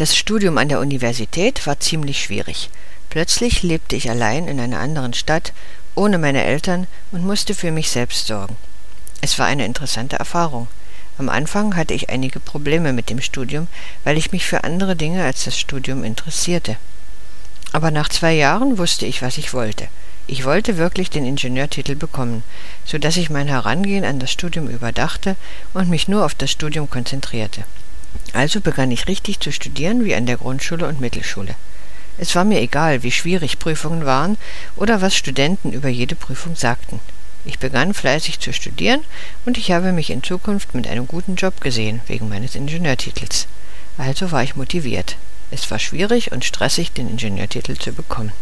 Das Studium an der Universität war ziemlich schwierig. Plötzlich lebte ich allein in einer anderen Stadt, ohne meine Eltern und musste für mich selbst sorgen. Es war eine interessante Erfahrung. Am Anfang hatte ich einige Probleme mit dem Studium, weil ich mich für andere Dinge als das Studium interessierte. Aber nach zwei Jahren wusste ich, was ich wollte. Ich wollte wirklich den Ingenieurtitel bekommen, so dass ich mein Herangehen an das Studium überdachte und mich nur auf das Studium konzentrierte. Also begann ich richtig zu studieren wie an der Grundschule und Mittelschule. Es war mir egal, wie schwierig Prüfungen waren oder was Studenten über jede Prüfung sagten. Ich begann fleißig zu studieren und ich habe mich in Zukunft mit einem guten Job gesehen, wegen meines Ingenieurtitels. Also war ich motiviert. Es war schwierig und stressig, den Ingenieurtitel zu bekommen.